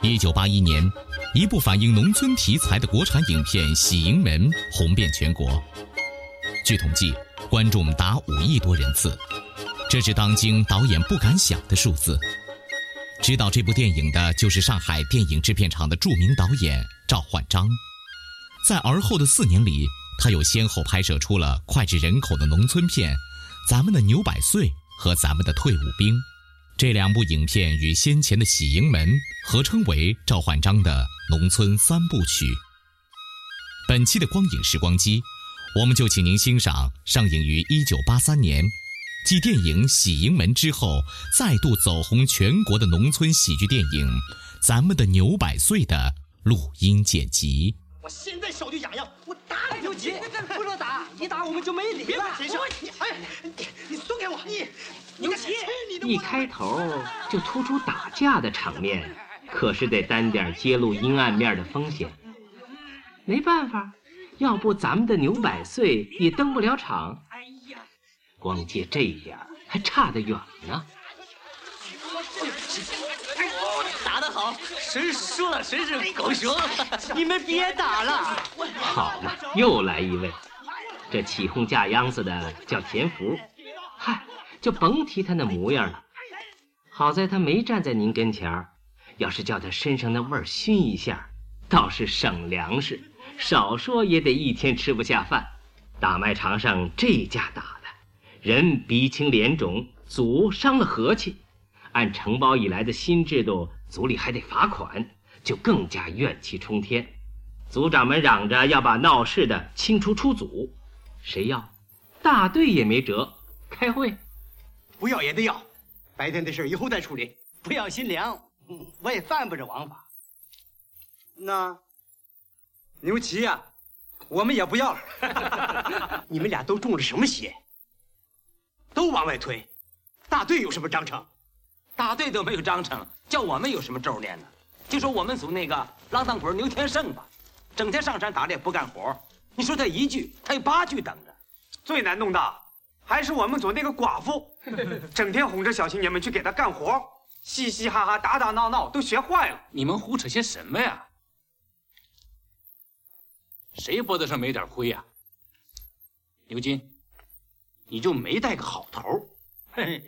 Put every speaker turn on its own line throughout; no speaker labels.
一九八一年，一部反映农村题材的国产影片《喜盈门》红遍全国。据统计，观众达五亿多人次，这是当今导演不敢想的数字。执导这部电影的就是上海电影制片厂的著名导演赵焕章。在而后的四年里，他又先后拍摄出了脍炙人口的农村片《咱们的牛百岁》和《咱们的退伍兵》。这两部影片与先前的《喜盈门》合称为赵焕章的农村三部曲。本期的光影时光机，我们就请您欣赏上映于1983年，继电影《喜盈门》之后再度走红全国的农村喜剧电影《咱们的牛百岁》的录音剪辑。
我现在手就痒痒，我打你就急，不能打，一打我们就没理了。别管哎，你你松开我，你
牛急！一开头就突出打架的场面，可是得担点揭露阴暗面的风险。没办法，要不咱们的牛百岁也登不了场。哎呀，光借这一点还差得远呢。
打得谁输了谁是狗熊。你们别打了。
好嘛，又来一位，这起哄架秧子的叫田福。嗨，就甭提他那模样了。好在他没站在您跟前儿，要是叫他身上那味儿熏一下，倒是省粮食，少说也得一天吃不下饭。大卖场上这架打的，人鼻青脸肿，足伤了和气。按承包以来的新制度，组里还得罚款，就更加怨气冲天。组长们嚷着要把闹事的清除出组，谁要？大队也没辙。开会，
不要也得要。白天的事以后再处理，不要心凉。我也犯不着王法。
那牛旗呀，我们也不要了。
你们俩都中了什么邪？都往外推。大队有什么章程？
大队都没有章程，叫我们有什么咒念呢？就说我们组那个浪荡鬼牛天胜吧，整天上山打猎不干活。你说他一句，他有八句等着。
最难弄的还是我们组那个寡妇，整天哄着小青年们去给他干活，嘻嘻哈哈、打打闹闹，都学坏了。
你们胡扯些什么呀？谁脖子上没点灰呀？牛金，你就没带个好头？
嘿。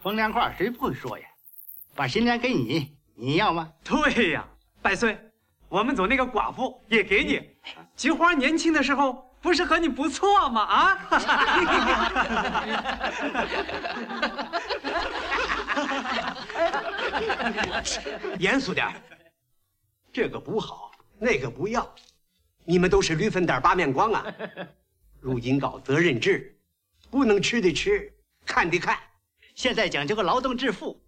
风凉话谁不会说呀？把新娘给你，你要吗？
对呀，百岁，我们组那个寡妇也给你。菊花年轻的时候不是和你不错吗？啊！
严肃点这个不好，那个不要。你们都是驴粪蛋八面光啊！如今搞责任制，不能吃的吃，看的看。现在讲究个劳动致富，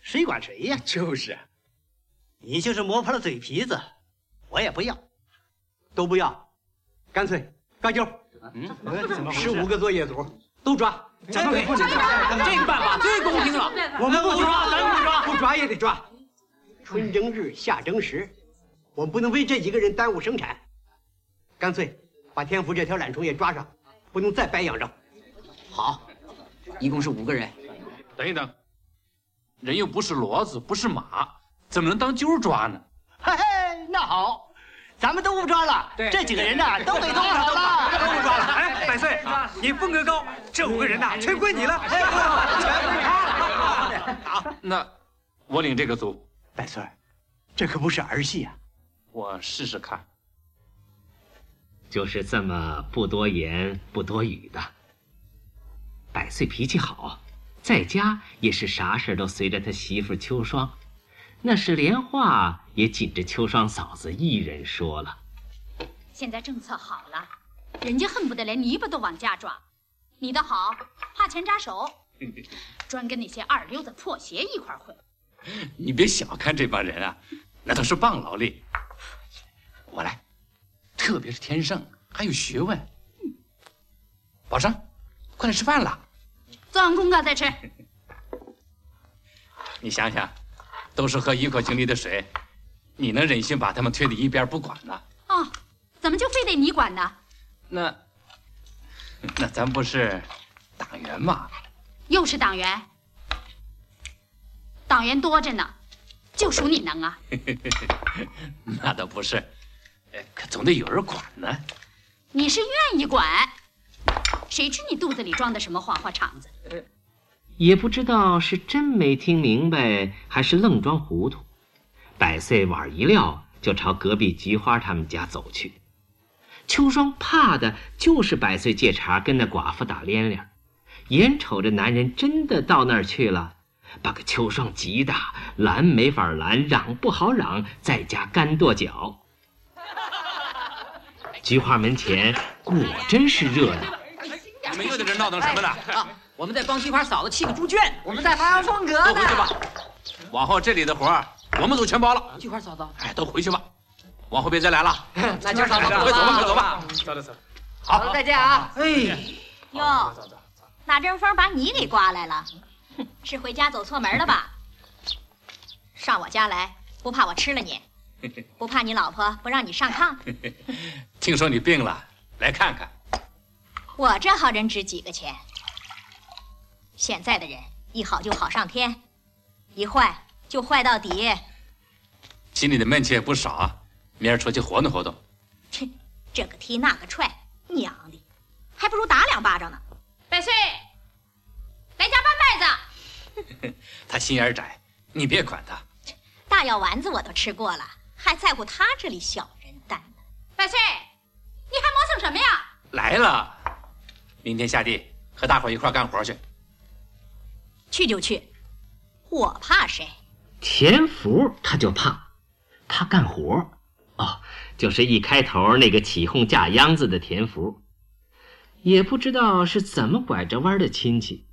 谁管谁呀？
就是，
你就是磨破了嘴皮子，我也不要，都不要，干脆抓阄。嗯，十五个作业组都抓，
这个办法最公平了。
我们不抓，咱不抓，不抓也得抓。春争日，夏争时，我们不能为这几个人耽误生产。干脆把天福这条懒虫也抓上，不能再白养着。
好，一共是五个人。
等一等，人又不是骡子，不是马，怎么能当揪抓呢？
嘿嘿，那好，咱们都不抓了。这几个人呐，都被动手了，都不抓了。
哎，百岁，你风格高，这五个人呐，全归你了。
全归他。
好，那我领这个组。
百岁，这可不是儿戏啊，
我试试看。
就是这么不多言不多语的。百岁脾气好，在家也是啥事都随着他媳妇秋霜，那是连话也紧着秋霜嫂子一人说了。
现在政策好了，人家恨不得连泥巴都往家抓。你的好，怕钱扎手，专跟那些二流子破鞋一块混。
你别小看这帮人啊，那都是棒劳力。我来，特别是天盛，还有学问。宝生，快来吃饭了。
做完功课再吃。
你想想，都是喝一口井里的水，你能忍心把他们推到一边不管呢？
哦，怎么就非得你管呢？
那，那咱不是党员吗？
又是党员，党员多着呢，就属你能啊。
那倒不是，可总得有人管呢。
你是愿意管，谁知你肚子里装的什么花花肠子？
也不知道是真没听明白，还是愣装糊涂。百岁碗一撂，就朝隔壁菊花他们家走去。秋霜怕的就是百岁借茬跟那寡妇打连连，眼瞅着男人真的到那儿去了，把个秋霜急的拦没法拦，嚷不好嚷，在家干跺脚。菊花门前果真是热闹。
你们又在这闹腾什么呢？
啊，我们在帮菊花嫂子砌个猪圈，我们在发扬风格呢。
都回去吧，往后这里的活儿我们都全包了。
菊花嫂子，
哎，都回去吧，往后别再来了。
那今儿嫂子
快走吧，快走吧。
走走走。
好，再见啊。
哎，
哟，哪阵风把你给刮来了？哼，是回家走错门了吧？上我家来，不怕我吃了你，不怕你老婆不让你上炕。
听说你病了，来看看。
我这好人值几个钱？现在的人一好就好上天，一坏就坏到底。
心里的闷气也不少啊，明儿出去活动活动。
切，这个踢那个踹，娘的，还不如打两巴掌呢。百岁，来家搬麦子。
他心眼窄，你别管他。
大药丸子我都吃过了，还在乎他这里小人蛋呢？百岁，你还磨蹭什么呀？
来了，明天下地和大伙一块干活去。
去就去，我怕谁？
田福他就怕，他干活哦，就是一开头那个起哄架秧子的田福，也不知道是怎么拐着弯的亲戚。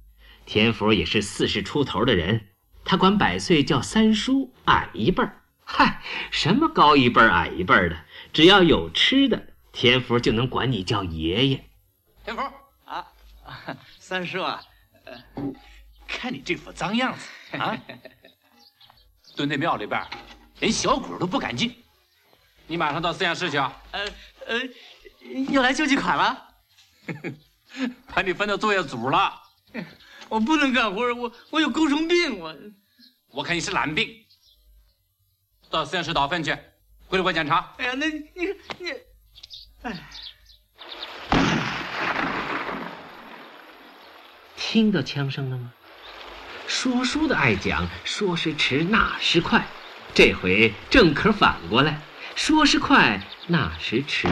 田福也是四十出头的人，他管百岁叫三叔，矮一辈儿。嗨，什么高一辈儿矮一辈儿的，只要有吃的，田福就能管你叫爷爷。
田福啊，三叔啊，呃，看你这副脏样子啊，蹲在庙里边，连小鬼都不敢进。你马上到实验室去啊？
呃呃，又来救济款了？
把你分到作业组了。
我不能干活，我我有钩虫病，我
我看你是懒病。到实验室倒粪去，回来给我检查。
哎呀，那你你，哎。
听到枪声了吗？说书的爱讲，说时迟，那时快。这回正可反过来，说时快，那时迟。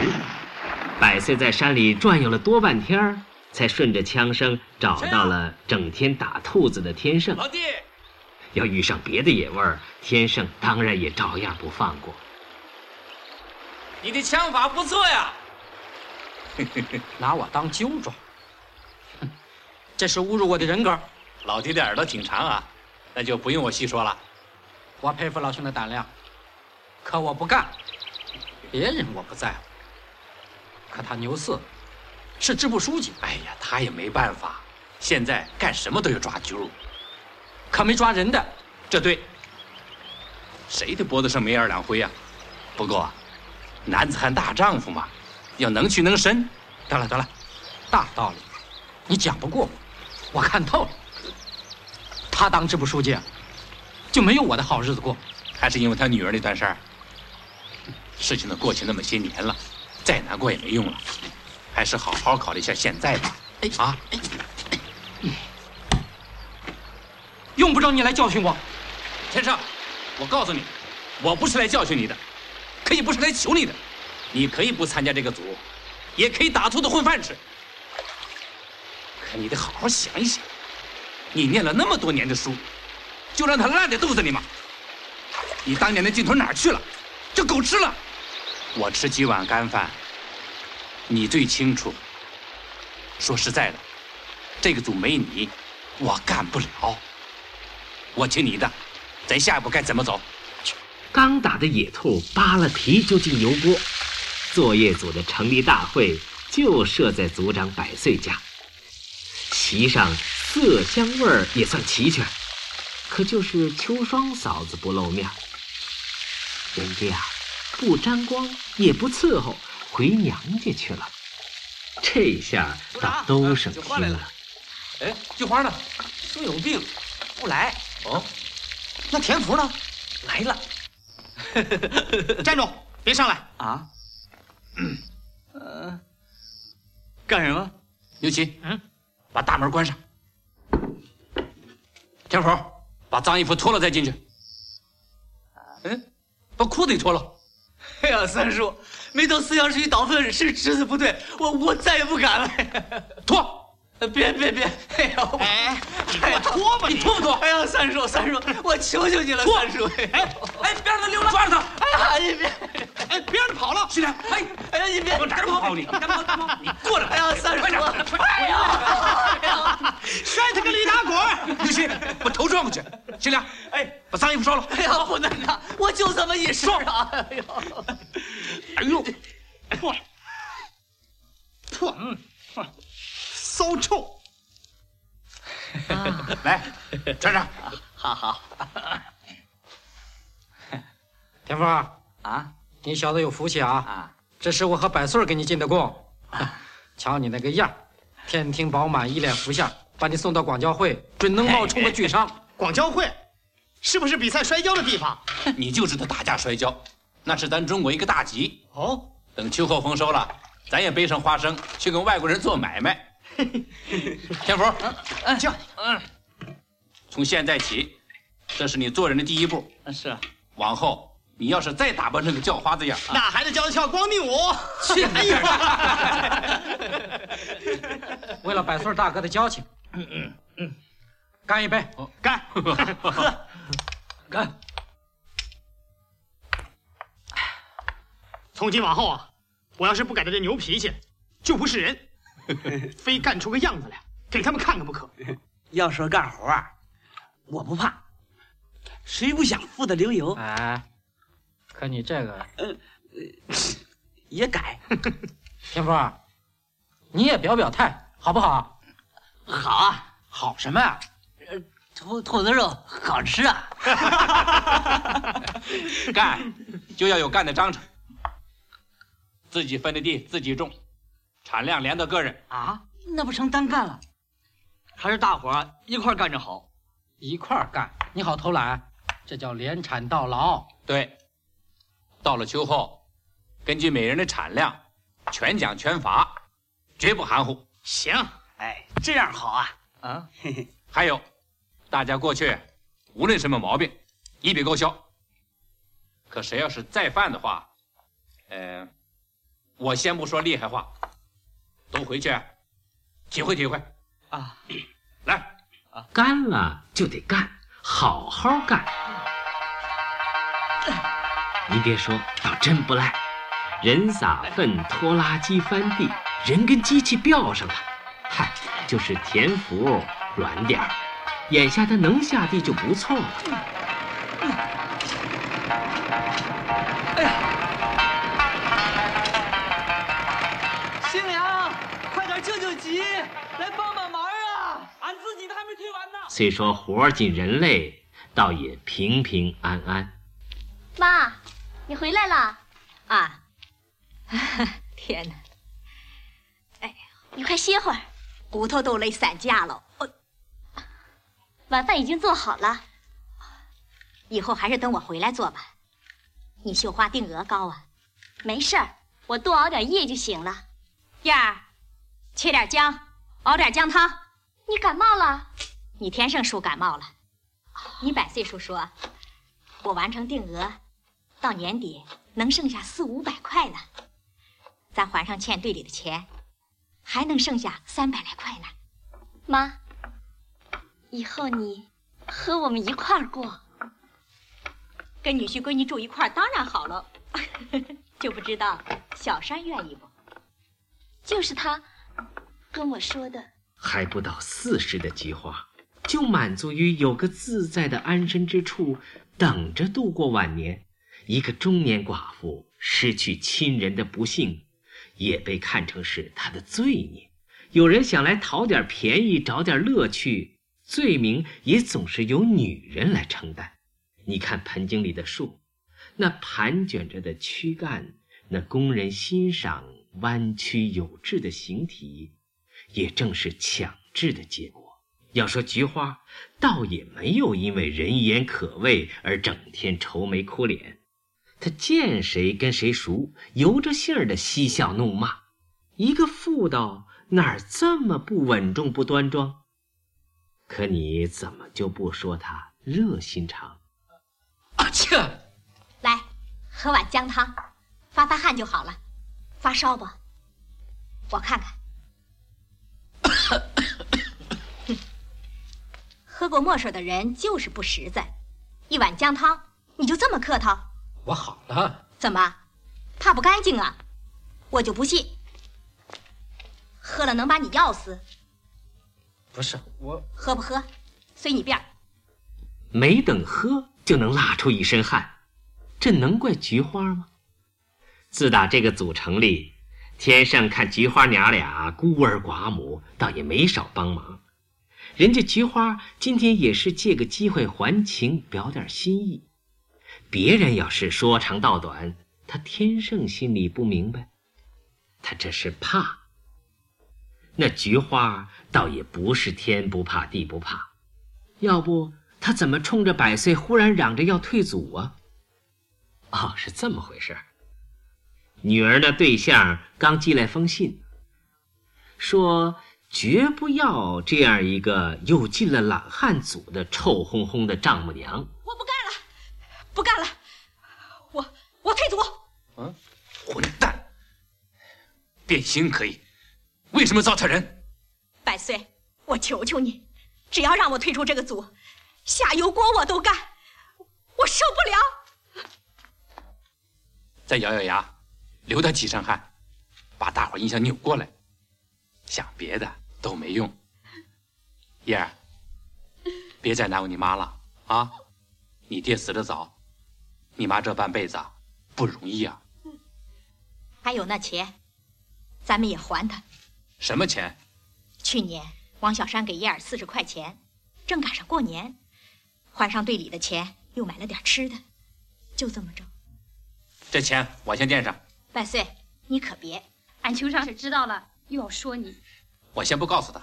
百岁在山里转悠了多半天才顺着枪声找到了整天打兔子的天圣。
老弟，
要遇上别的野味儿，天圣当然也照样不放过。
你的枪法不错呀，
拿我当揪抓，这是侮辱我的人格。
老弟的耳朵挺长啊，那就不用我细说了。
我佩服老兄的胆量，可我不干。别人我不在乎，可他牛四是支部书记。
哎呀，他也没办法，现在干什么都要抓阄，
可没抓人的。
这对，谁的脖子上没二两灰呀？不过，男子汉大丈夫嘛，要能屈能伸。
得了得了，大道理你讲不过我，我看透了。他当支部书记，就没有我的好日子过。
还是因为他女儿那段事儿。事情都过去那么些年了，再难过也没用了，还是好好考虑一下现在吧。
哎啊，用不着你来教训我，
天少，我告诉你，我不是来教训你的，可可以不是来求你的，你可以不参加这个组，也可以打兔子混饭吃。你得好好想一想，你念了那么多年的书，就让它烂在肚子里吗？你当年的劲头哪儿去了？就狗吃了。我吃几碗干饭，你最清楚。说实在的，这个组没你，我干不了。我听你的，咱下一步该怎么走？
刚打的野兔扒了皮就进油锅。作业组的成立大会就设在组长百岁家，席上色香味儿也算齐全，可就是秋霜嫂子不露面。人家啊，不沾光也不伺候，回娘家去了。这下倒都省心了。
哎，菊花呢？
说有病，不来。
哦，
那田福呢？
来了。
站住！别上来
啊！呃，干什么？
刘奇，嗯，把大门关上。天福，把脏衣服脱了再进去。嗯，把裤子也脱了。
哎呀，三叔，没到思想室去倒粪是侄子不对，我我再也不敢了。
脱。
别别别！哎呀，
哎，我脱吧！
你脱不脱？
哎呀，三叔三叔，我求求你了，三叔！
哎哎，别让他溜了，抓住他！
哎呀，你别，
哎，别让他跑了！
徐良，哎，
哎呀，你别
往哪儿跑你？干嘛干嘛，你过来！
哎呀，三叔，
快点！
哎呀，哎呀，
摔他个驴打滚！
刘鑫，把头转过去。徐良，哎，把脏衣服烧了。
哎呀，不能啊，我就这么一身啊！
哎呦，哎呦，
破，破，嗯。骚臭！
来，穿上。
好好。
田福
啊，
你小子有福气啊！
啊，
这是我和百岁给你进的贡。瞧你那个样，天庭饱满，一脸福相，把你送到广交会，准能冒充个巨商。
广交会，是不是比赛摔跤的地方？
你就知道打架摔跤，那是咱中国一个大吉。
哦，
等秋后丰收了，咱也背上花生去跟外国人做买卖。天福，
嗯，
叫
嗯，从现在起，这是你做人的第一步。
是，
往后你要是再打扮成个叫花子样，
那还得教他跳光腚舞。
去！
为了百岁大哥的交情，嗯嗯嗯，干一杯！
干！
喝！
干！
从今往后啊，我要是不改掉这牛脾气，就不是人。非干出个样子来给他们看看不可。
要说干活，我不怕，谁不想富得流油？
哎，可你这个，
呃，也改。
天福，你也表表态好不好？
好啊，
好什么呀？
兔兔子肉好吃啊！
干就要有干的章程，自己分的地自己种。产量连到个人
啊，那不成单干了？还是大伙一块干着好，
一块干，你好偷懒，这叫连产到老。
对，到了秋后，根据每人的产量，全奖全罚，绝不含糊。
行，
哎，这样好啊。
啊，嘿嘿。还有，大家过去，无论什么毛病，一笔勾销。可谁要是再犯的话，呃，我先不说厉害话。都回去，体会体会，
啊，
来，
啊，干了就得干，好好干。您别说，倒真不赖，人撒粪，拖拉机翻地，人跟机器吊上了。嗨，就是田福软点儿，眼下他能下地就不错了。
哎呀！急！来帮帮忙啊！俺自己的还没推完呢。
虽说活尽人累，倒也平平安安。
妈，你回来了啊！天哪！哎，你快歇会儿，骨头都累散架了。晚饭已经做好了，以后还是等我回来做吧。你绣花定额高啊？没事儿，我多熬点夜就行了。燕儿。切点姜，熬点姜汤。你感冒了？你天生叔感冒了。你百岁叔说，我完成定额，到年底能剩下四五百块呢。咱还上欠队里的钱，还能剩下三百来块呢。
妈，以后你和我们一块儿过。
跟女婿闺女住一块儿当然好了，就不知道小山愿意不？
就是他跟我说的。
还不到四十的菊花，就满足于有个自在的安身之处，等着度过晚年。一个中年寡妇失去亲人的不幸，也被看成是她的罪孽。有人想来讨点便宜，找点乐趣，罪名也总是由女人来承担。你看盆景里的树，那盘卷着的躯干，那工人欣赏弯曲有致的形体，也正是强制的结果。要说菊花，倒也没有因为人言可畏而整天愁眉苦脸，他见谁跟谁熟，由着性儿的嬉笑怒骂。一个妇道哪儿这么不稳重不端庄？可你怎么就不说他热心肠？
啊切！
来，喝碗姜汤，发发汗就好了。发烧吧？我看看。喝过墨水的人就是不实在。一碗姜汤，你就这么客套？
我好了。
怎么？怕不干净啊？我就不信。喝了能把你药死？
不是我。
喝不喝？随你便。
没等喝。就能辣出一身汗，这能怪菊花吗？自打这个组成立，天上看菊花娘俩孤儿寡母，倒也没少帮忙。人家菊花今天也是借个机会还情，表点心意。别人要是说长道短，他天圣心里不明白，他这是怕。那菊花倒也不是天不怕地不怕，要不。他怎么冲着百岁忽然嚷着要退祖啊？哦，是这么回事女儿的对象刚寄来封信，说绝不要这样一个又进了懒汉组的臭烘烘的丈母娘。
我不干了，不干了，我我退组。
嗯，混蛋！变心可以，为什么糟蹋人？
百岁，我求求你，只要让我退出这个组。下油锅我都干，我受不了。
再咬咬牙，流他几身汗，把大伙印象扭过来。想别的都没用。燕儿，别再难为你妈了啊！你爹死得早，你妈这半辈子不容易啊。
还有那钱，咱们也还他。
什么钱？
去年王小山给燕儿四十块钱，正赶上过年。还上队里的钱，又买了点吃的，就这么着。
这钱我先垫上。
百岁，你可别，
俺邱上是知道了又要说你。
我先不告诉他，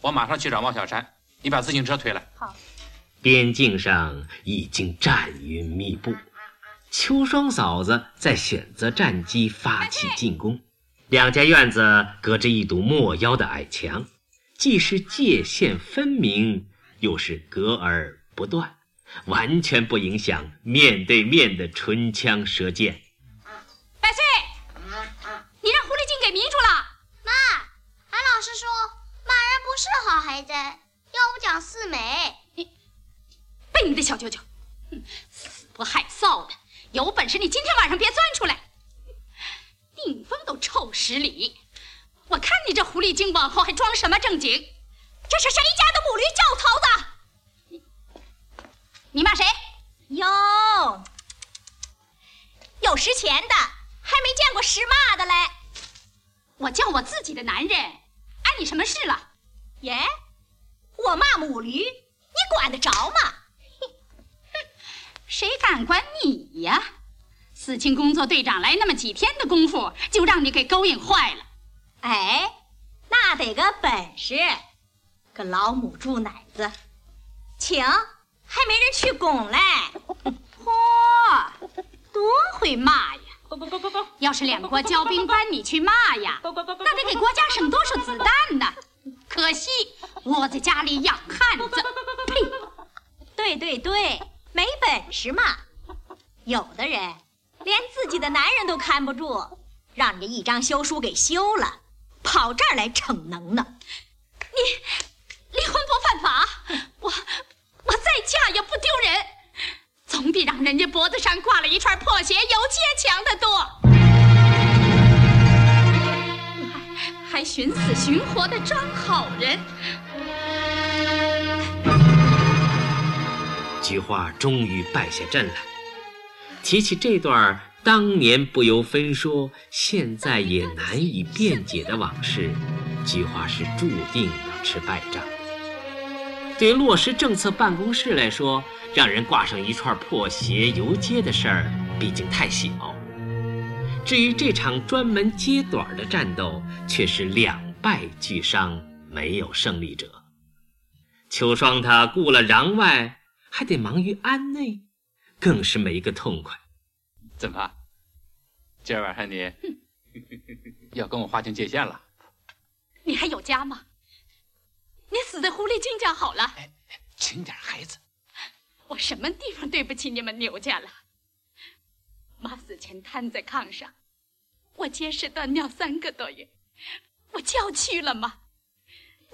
我马上去找王小山，你把自行车推来。
好。
边境上已经战云密布，秋霜嫂子在选择战机发起进攻。两家院子隔着一堵没腰的矮墙，既是界限分明，又是隔而。不断，完全不影响面对面的唇枪舌剑。
百岁，你让狐狸精给迷住了。
妈，俺老师说骂人不是好孩子，要我讲四美。
背你的小舅舅，死不害臊的，有本事你今天晚上别钻出来。顶风都臭十里，我看你这狐狸精往后还装什么正经？这是谁家的母驴叫头子？你骂谁？
哟，有识钱的，还没见过识骂的嘞。
我叫我自己的男人，碍你什么事了？
耶，我骂母驴，你管得着吗？
哼，谁敢管你呀？四清工作队长来那么几天的功夫，就让你给勾引坏了。
哎，那得个本事，个老母猪奶子，请。还没人去拱嘞，
嚯，多会骂呀！要是两国交兵班你去骂呀，那得给国家省多少子弹呢？可惜我在家里养汉子。呸！
对对对，没本事嘛。有的人连自己的男人都看不住，让人家一张休书给休了，跑这儿来逞能呢。
你离婚不犯法，我我再嫁也不丢人，总比让人家脖子上挂了一串破鞋游街强得多。还还寻死寻活的装好人。
菊花终于败下阵来，提起这段当年不由分说，现在也难以辩解的往事，菊花是注定要吃败仗。对落实政策办公室来说，让人挂上一串破鞋游街的事儿，毕竟太小。至于这场专门揭短的战斗，却是两败俱伤，没有胜利者。秋霜他顾了攘外。还得忙于安内，更是没个痛快。
怎么，今儿晚上你 要跟我划清界限了？
你还有家吗？你死在狐狸精家好了。
轻点，孩子。
我什么地方对不起你们牛家了？妈死前瘫在炕上，我结石断尿三个多月，我叫去了吗？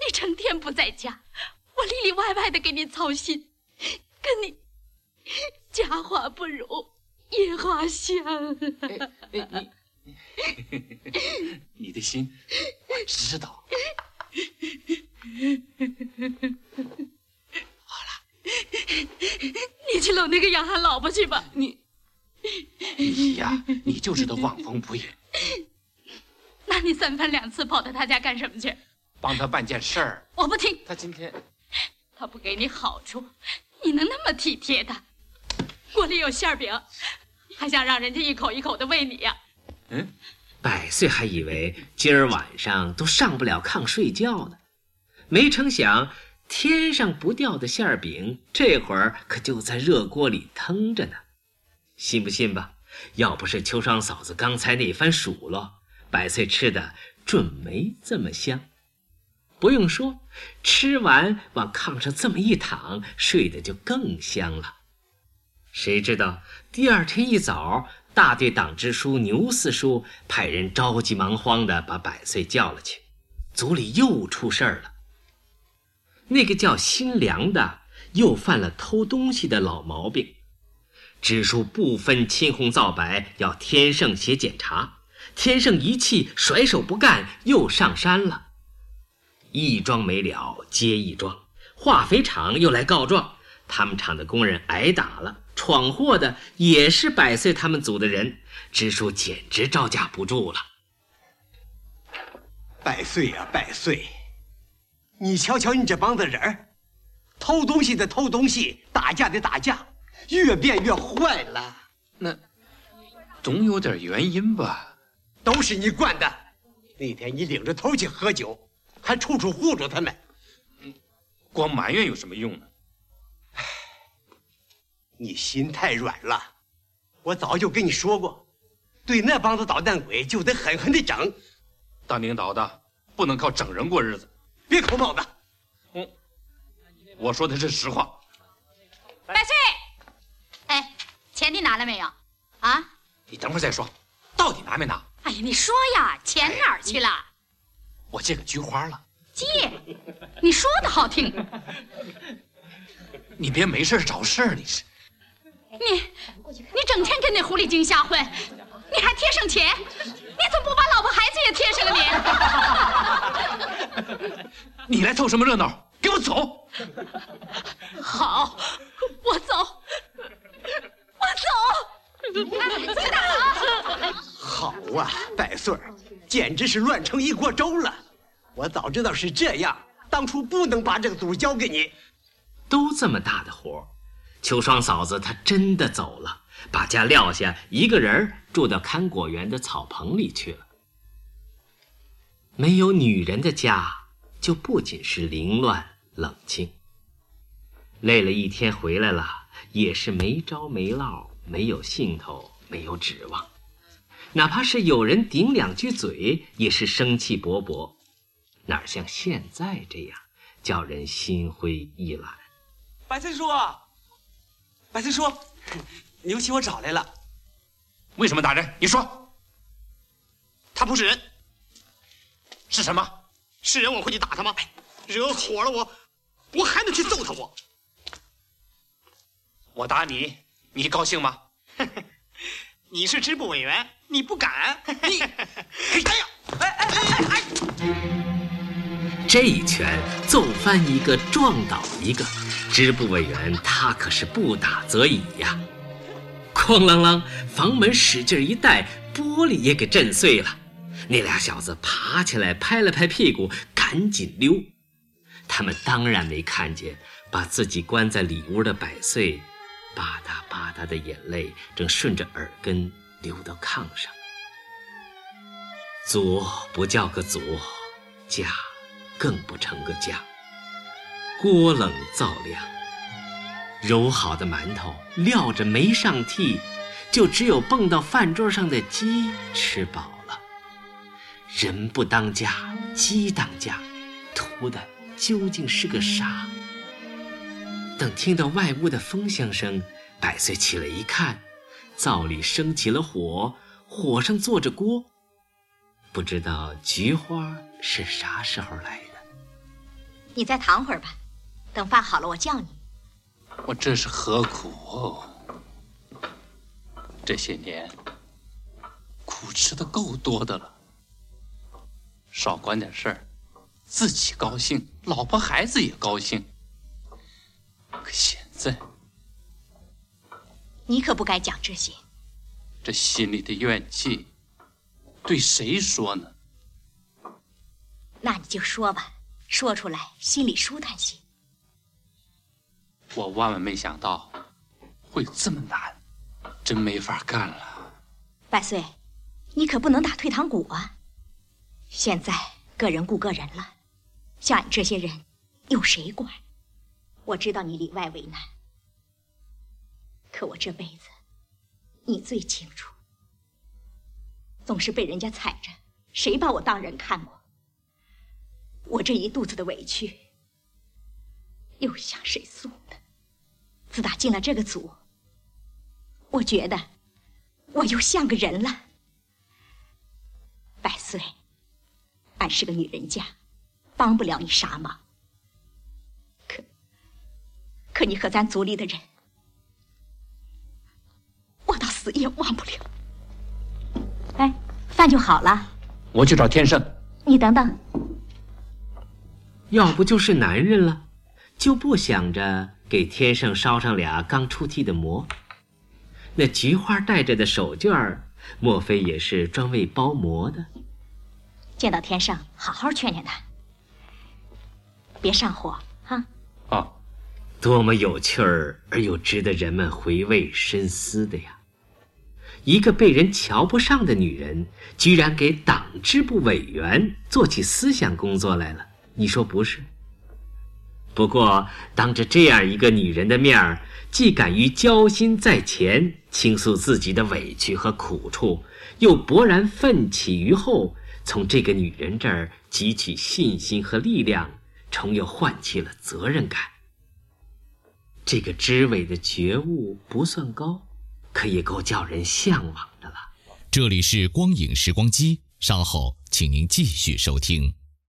你成天不在家，我里里外外的给你操心。跟你家花不如野花香。
你 你的心我知道。好了，
你去搂那个养汉老婆去吧。
你你呀，你就知道望风不应。
那你三番两次跑到他家干什么去？
帮他办件事儿。
我不听。
他今天
他不给你好处。你能那么体贴他？锅里有馅饼，还想让人家一口一口的喂你呀？
嗯，百岁还以为今儿晚上都上不了炕睡觉呢，没成想天上不掉的馅饼，这会儿可就在热锅里腾着呢。信不信吧？要不是秋霜嫂子刚才那番数落，百岁吃的准没这么香。不用说，吃完往炕上这么一躺，睡得就更香了。谁知道第二天一早，大队党支书牛四叔派人着急忙慌地把百岁叫了去，组里又出事儿了。那个叫新良的又犯了偷东西的老毛病，支书不分青红皂白要天胜写检查，天胜一气甩手不干，又上山了。一桩没了接一桩，化肥厂又来告状，他们厂的工人挨打了，闯祸的也是百岁他们组的人，支书简直招架不住了。
百岁呀，百岁，你瞧瞧你这帮子人儿偷东西的偷东西，打架的打架，越变越坏了。
那总有点原因吧？
都是你惯的。那天你领着头去喝酒。还处处护着他们，
光埋怨有什么用呢？
唉，你心太软了。我早就跟你说过，对那帮子捣蛋鬼就得狠狠的整。
当领导的不能靠整人过日子。
别扣帽子。
嗯，我说的是实话。
百岁，哎，钱你拿了没有？啊？
你等会儿再说，到底拿没拿？
哎呀，你说呀，钱哪儿去了？
我借给菊花了，
借？你说的好听，
你别没事找事儿，你是？
你你整天跟那狐狸精瞎混，你还贴上钱？你怎么不把老婆孩子也贴
上了你？你来凑什么热闹？给我走！
好，我走，我走。
好啊，百岁儿。简直是乱成一锅粥了！我早知道是这样，当初不能把这个组交给你。
都这么大的活，秋霜嫂子她真的走了，把家撂下，一个人住到看果园的草棚里去了。没有女人的家，就不仅是凌乱冷清。累了一天回来了，也是没招没落，没有兴头，没有指望。哪怕是有人顶两句嘴，也是生气勃勃，哪像现在这样，叫人心灰意懒。
百岁叔，百岁叔，牛七我找来了。
为什么打人？你说。
他不是人，
是什么？
是人我会去打他吗？惹火了我，我还能去揍他我。
我打你，你高兴吗？
你是支部委员，你不敢。你，哎呀，哎哎
哎哎！这一拳揍翻一个，撞倒一个，支部委员他可是不打则已呀。哐啷啷，房门使劲一带，玻璃也给震碎了。那俩小子爬起来，拍了拍屁股，赶紧溜。他们当然没看见把自己关在里屋的百岁，吧嗒吧嗒的眼泪正顺着耳根流到炕上。左不叫个左，家更不成个家。锅冷灶凉，揉好的馒头撂着没上屉，就只有蹦到饭桌上的鸡吃饱了。人不当家，鸡当家，图的究竟是个啥？等听到外屋的风箱声，百岁起来一看，灶里升起了火，火上坐着锅。不知道菊花是啥时候来的？
你再躺会儿吧，等饭好了我叫你。
我这是何苦？这些年苦吃的够多的了。少管点事儿，自己高兴，老婆孩子也高兴。可现在，
你可不该讲这些。
这心里的怨气，对谁说呢？
那你就说吧，说出来心里舒坦些。
我万万没想到会这么难，真没法干了。
百岁，你可不能打退堂鼓啊！现在个人顾个人了，像你这些人，有谁管？我知道你里外为难，可我这辈子，你最清楚。总是被人家踩着，谁把我当人看过？我这一肚子的委屈，又向谁诉？自打进了这个组，我觉得我又像个人了。百岁。俺是个女人家，帮不了你啥忙。可可你和咱族里的人，我到死也忘不了。哎，饭就好了。
我去找天胜。
你等等。
要不就是男人了，就不想着给天上烧上俩刚出屉的馍。那菊花带着的手绢儿，莫非也是专为包馍的？
见到天上，好好劝劝他，别上火哈。
啊，
多么有趣儿而又值得人们回味深思的呀！一个被人瞧不上的女人，居然给党支部委员做起思想工作来了，你说不是？不过当着这样一个女人的面儿，既敢于交心在前，倾诉自己的委屈和苦处，又勃然奋起于后。从这个女人这儿汲取信心和力量，重又唤起了责任感。这个知委的觉悟不算高，可也够叫人向往的了。
这里是光影时光机，稍后请您继续收听。